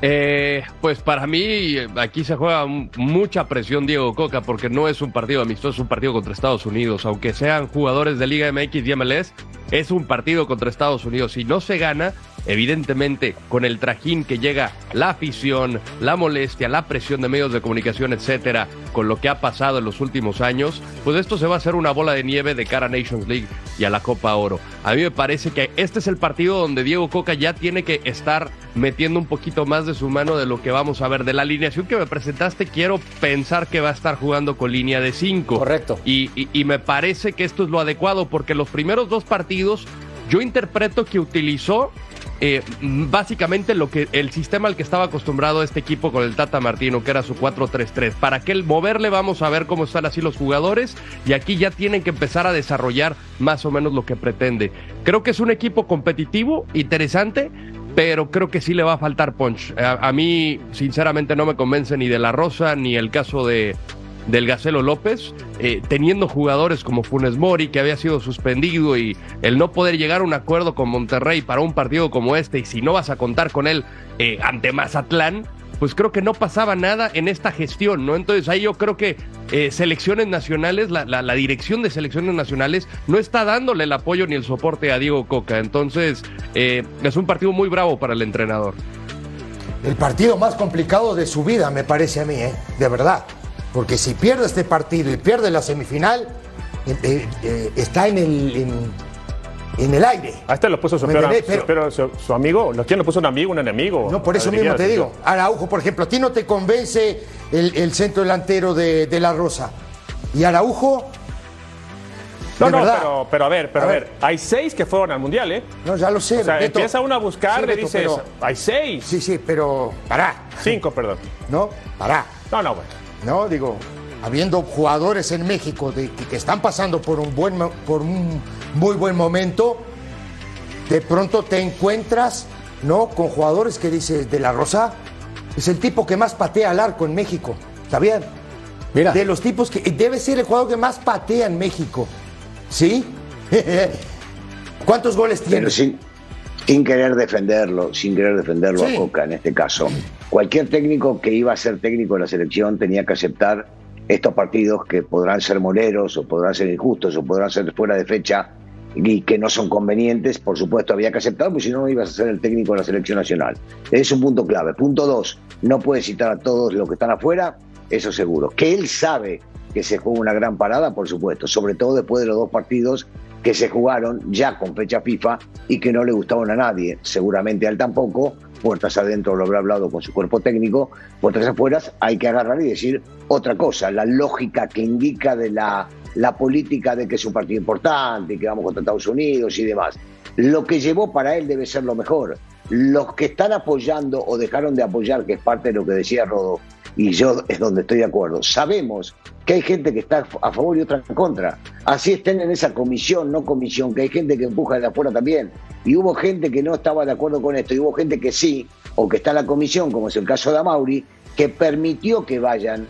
Eh, pues para mí aquí se juega mucha presión Diego Coca porque no es un partido amistoso, es un partido contra Estados Unidos. Aunque sean jugadores de Liga MX y MLS, es un partido contra Estados Unidos. Si no se gana, Evidentemente, con el trajín que llega la afición, la molestia, la presión de medios de comunicación, etcétera, con lo que ha pasado en los últimos años, pues esto se va a hacer una bola de nieve de cara a Nations League y a la Copa Oro. A mí me parece que este es el partido donde Diego Coca ya tiene que estar metiendo un poquito más de su mano de lo que vamos a ver. De la alineación que me presentaste, quiero pensar que va a estar jugando con línea de 5. Correcto. Y, y me parece que esto es lo adecuado porque los primeros dos partidos yo interpreto que utilizó eh, básicamente lo que el sistema al que estaba acostumbrado este equipo con el Tata Martino, que era su 4-3-3. Para que el moverle vamos a ver cómo están así los jugadores y aquí ya tienen que empezar a desarrollar más o menos lo que pretende. Creo que es un equipo competitivo, interesante, pero creo que sí le va a faltar punch. a, mí, sinceramente, no me convence ni de la Rosa ni el caso de, del Gacelo López, eh, teniendo jugadores como Funes Mori, que había sido suspendido, y el no poder llegar a un acuerdo con Monterrey para un partido como este, y si no vas a contar con él eh, ante Mazatlán, pues creo que no pasaba nada en esta gestión, ¿no? Entonces ahí yo creo que eh, selecciones nacionales, la, dirección de selecciones nacionales no está dándole el apoyo ni el soporte a Diego Coca. Entonces es un partido muy bravo para el entrenador. El partido más complicado de su vida, me parece a mí, ¿eh? De verdad. Porque si pierde este partido y pierde la semifinal, eh, eh, eh, está en el, en, el aire. A este lo puso su, pero, su, amigo. ¿Quién lo puso un amigo, un enemigo? No, por eso mismo te digo. Araujo, por ejemplo, a ti no te convence el, centro delantero de, La Rosa. ¿Y Araujo? No, no, pero, pero, a ver, pero a ver. hay seis que fueron al Mundial, ¿eh? No, ya lo sé. O sea, empieza uno a buscar, le dices, hay seis. Sí, sí, pero pará. Cinco, perdón. No, pará. No, no, bueno. ¿No? Digo, habiendo jugadores en México de, que, están pasando por un, buen, por un muy buen momento, de pronto te encuentras, ¿no? Con jugadores que dices, de la Rosa, es el tipo que más patea al arco en México, ¿está bien? Mira. De los tipos que debe ser el jugador que más patea en México, ¿sí? (laughs) ¿Cuántos goles tiene? Pero sí, sin querer defenderlo, sin querer defenderlo a Coca en este caso, cualquier técnico que iba a ser técnico de la selección tenía que aceptar estos partidos que podrán ser moleros o podrán ser injustos o podrán ser fuera de fecha y que no son convenientes, por supuesto había que aceptar, porque si no, no ibas a ser el técnico de la selección nacional. Es un punto clave. Punto dos, no puede citar a todos los que están afuera, eso seguro. Que él sabe que se juega una gran parada, por supuesto, sobre todo después de los dos partidos que se jugaron ya con fecha FIFA y que no le gustaban a nadie, seguramente a él tampoco, puertas adentro lo habrá hablado con su cuerpo técnico, puertas afuera hay que agarrar y decir otra cosa, la lógica que indica de la, la política de que es un partido importante, que vamos contra Estados Unidos y demás. Lo que llevó para él debe ser lo mejor. Los que están apoyando o dejaron de apoyar, que es parte de lo que decía Rodo, y yo es donde estoy de acuerdo. Sabemos que hay gente que está a favor y otra en contra. Así estén en esa comisión, no comisión, que hay gente que empuja de afuera también. Y hubo gente que no estaba de acuerdo con esto, y hubo gente que sí, o que está en la comisión, como es el caso de Amauri, que permitió que vayan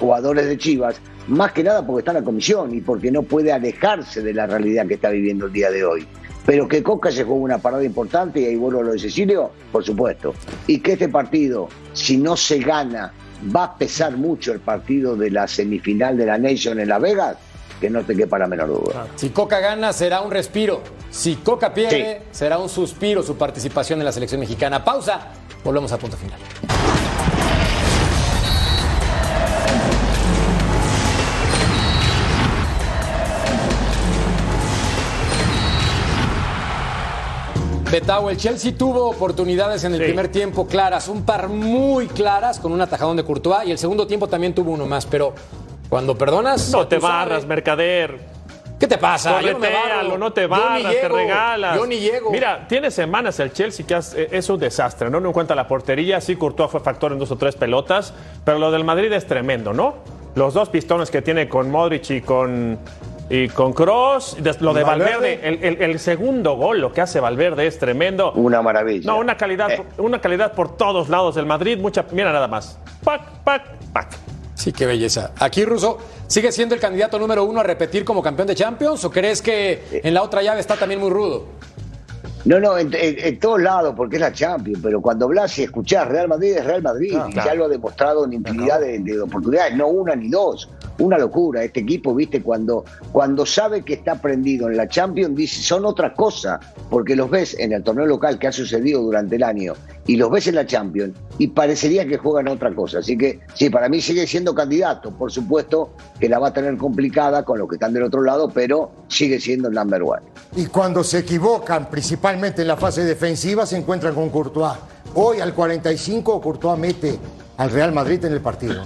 jugadores de Chivas, más que nada porque está en la comisión y porque no puede alejarse de la realidad que está viviendo el día de hoy. Pero que Coca se juega una parada importante, y ahí vuelvo a lo de Cecilio, por supuesto. Y que este partido, si no se gana va a pesar mucho el partido de la semifinal de la Nation en La Vegas, que no te quepa la menor duda. Si Coca gana, será un respiro. Si Coca pierde, será un suspiro su participación en la selección mexicana. Pausa, volvemos a punto final. Betao, el Chelsea tuvo oportunidades en el primer tiempo claras, un par muy claras con un atajadón de Courtois y el segundo tiempo también tuvo uno más, pero cuando perdonas... No te barras, mercader. ¿Qué te pasa? Yo no, no te barras, te regalas. Yo ni llego. Mira, tiene semanas el Chelsea que es un desastre, ¿no? No encuentra la portería, sí, Courtois fue factor en dos o tres pelotas, pero lo del Madrid es tremendo, ¿no? Los dos pistones que tiene con Modric y con y con Cross, lo de Valverde, el, segundo gol, lo que hace Valverde es tremendo. Una maravilla. No, una calidad, eh. una calidad por todos lados del Madrid. Mucha, mira nada más. Pac, pac, pac. Sí, qué belleza. Aquí, Russo, ¿sigue siendo el candidato número uno a repetir como campeón de Champions o crees que en la otra llave está también muy rudo? No, no, en, todos lados, porque es la Champions, pero cuando hablas y escuchás Real Madrid es Real Madrid, y ya lo ha demostrado en infinidad de, oportunidades, no una ni dos, una locura. Este equipo, viste, cuando, cuando sabe que está prendido en la Champions, dice, son otra cosa, porque los ves en el torneo local que ha sucedido durante el año y los ves en la Champions y parecería que juegan otra cosa. Así que sí, para mí sigue siendo candidato, por supuesto que la va a tener complicada con los que están del otro lado, pero sigue siendo el number one. Y cuando se equivocan, principalmente en la fase defensiva, se encuentran con Courtois. Hoy al 45 Courtois mete al Real Madrid en el partido.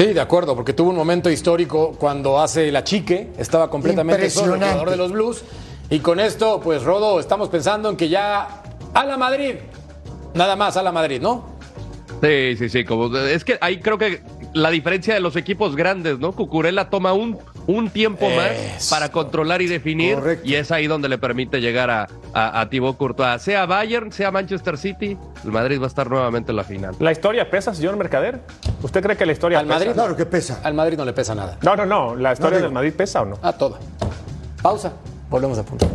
Sí, de acuerdo, porque tuvo un momento histórico cuando hace la chique, estaba completamente solo el jugador de los Blues. Y con esto, pues Rodo, estamos pensando en que ya a la Madrid Nada más a la Madrid, ¿no? Sí, sí, sí. Como, es que ahí creo que la diferencia de los equipos grandes, ¿no? Cucurella toma un, un tiempo más para controlar y definir. Y es ahí donde le permite llegar a, a, Thibaut Courtois. Sea Bayern, sea Manchester City, el Madrid va a estar nuevamente en la final. ¿La historia pesa, señor Mercader? ¿Usted cree que la historia Al Madrid, claro que pesa. Al Madrid no le pesa nada. No, no, no. ¿La historia del Madrid pesa o no? Ah, toda. Pausa. Volvemos a punto.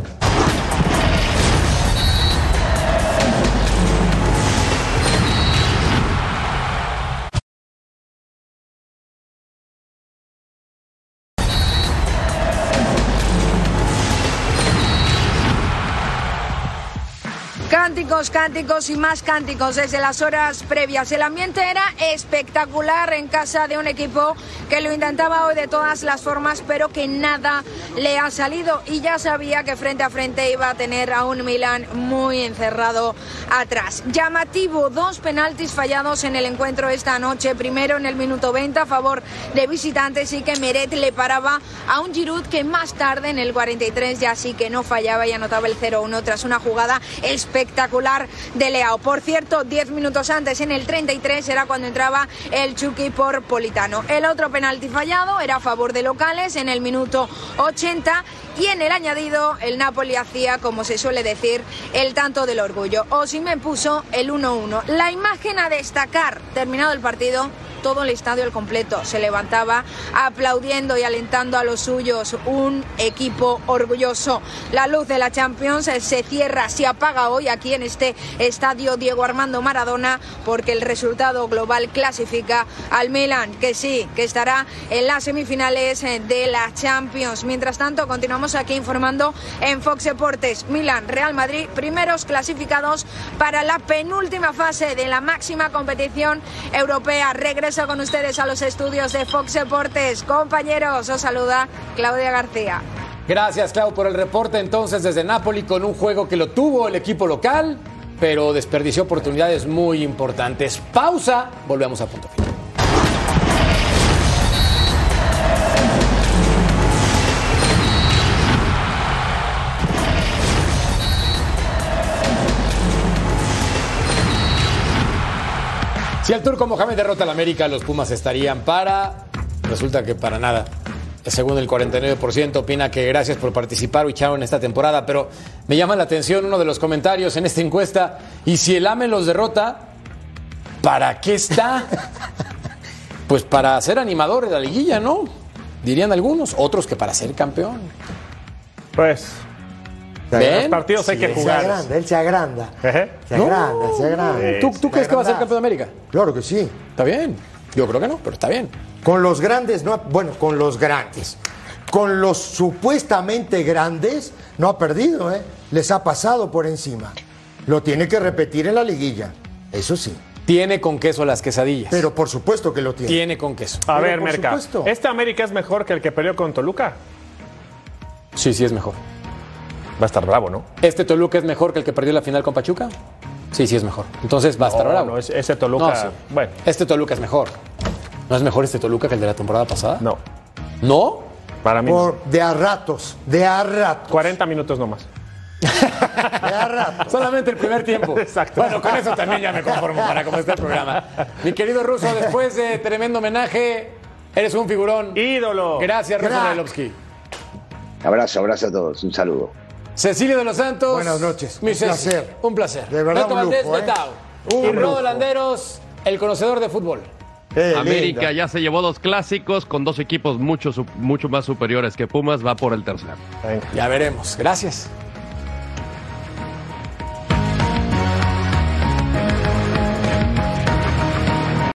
Cánticos, y más cánticos desde las horas previas. El ambiente era espectacular en casa de un equipo que lo intentaba hoy de todas las formas, pero que nada le ha salido y ya sabía que frente a frente iba a tener a un Milan muy encerrado atrás. Llamativo, dos penaltis fallados en el encuentro esta noche. Primero en el minuto 20 a favor de visitantes y que Meret le paraba a un Giroud que más tarde en el 43 ya sí que no fallaba y anotaba el 0-1 tras una jugada espectacular de Leao. Por cierto, 10 minutos antes, en el 33, era cuando entraba el Chucky por Politano. El otro penalti fallado era a favor de locales en el minuto 80 y en el añadido el Napoli hacía, como se suele decir, el tanto del orgullo. O si me puso el 1-1. La imagen a destacar, terminado el partido, todo el estadio al completo se levantaba aplaudiendo y alentando a los suyos. Un equipo orgulloso. La luz de la Champions se cierra, se apaga hoy aquí en este estadio Diego Armando Maradona porque el resultado global clasifica al Milan, que sí, que estará en las semifinales de la Champions. Mientras tanto, continuamos aquí informando en Fox Deportes. Milan, Real Madrid, primeros clasificados para la penúltima fase de la máxima competición europea. Regreso con ustedes a los estudios de Fox Deportes. Compañeros, os saluda Claudia García. Gracias, Clau, por el reporte entonces desde Napoli con un juego que lo tuvo el equipo local, pero desperdició oportunidades muy importantes. Pausa, volvemos a punto final. Si el turco Mohamed derrota al América, los Pumas estarían para. Resulta que para nada. Según el 49% opina que gracias por participar, Chao en esta temporada. Pero me llama la atención uno de los comentarios en esta encuesta. Y si el AME los derrota, ¿para qué está? (laughs) Pues para ser animador de la liguilla, ¿no? Dirían algunos, otros que para ser campeón. Pues los partidos hay que jugar. Se agranda, él se agranda. Se agranda, se agranda. ¿Tú, ¿tú crees que va a ser campeón de América? Claro que sí. Está bien. Yo creo que no, pero está bien. Con los grandes, no, bueno, con los grandes. Con los supuestamente grandes, no ha perdido, ¿eh? Les ha pasado por encima. Lo tiene que repetir en la liguilla. Eso sí. Tiene con queso las quesadillas. Pero por supuesto que lo tiene. Tiene con queso. A ver, Merca. ¿Este América es mejor que el que peleó con Toluca? Sí, sí es mejor. Va a estar bravo, ¿no? ¿Este Toluca es mejor que el que perdió la final con Pachuca? Sí, sí es mejor. Entonces va a estar bravo. No, ese Toluca. Bueno. Este Toluca es mejor. ¿No es mejor este Toluca que el de la temporada pasada? No. ¿No? Para mí. De a ratos. De a ratos. 40 minutos nomás. de a ratos. Solamente el primer tiempo. (laughs) Exacto. Bueno, con eso también ya me conformo para cómo está el programa. Mi querido Ruso, después de tremendo homenaje, eres un figurón. Ídolo. Gracias, Ruso Lailovsky. Abrazo, abrazo a todos. Un saludo. Cecilio de los Santos. Buenas noches. un placer. Un placer. De verdad, un lujo, ¿eh? y Rodo Landeros, el conocedor de fútbol. América ya se llevó dos clásicos con dos equipos mucho, mucho más superiores que Pumas. Va por el tercero. Ya veremos. Gracias.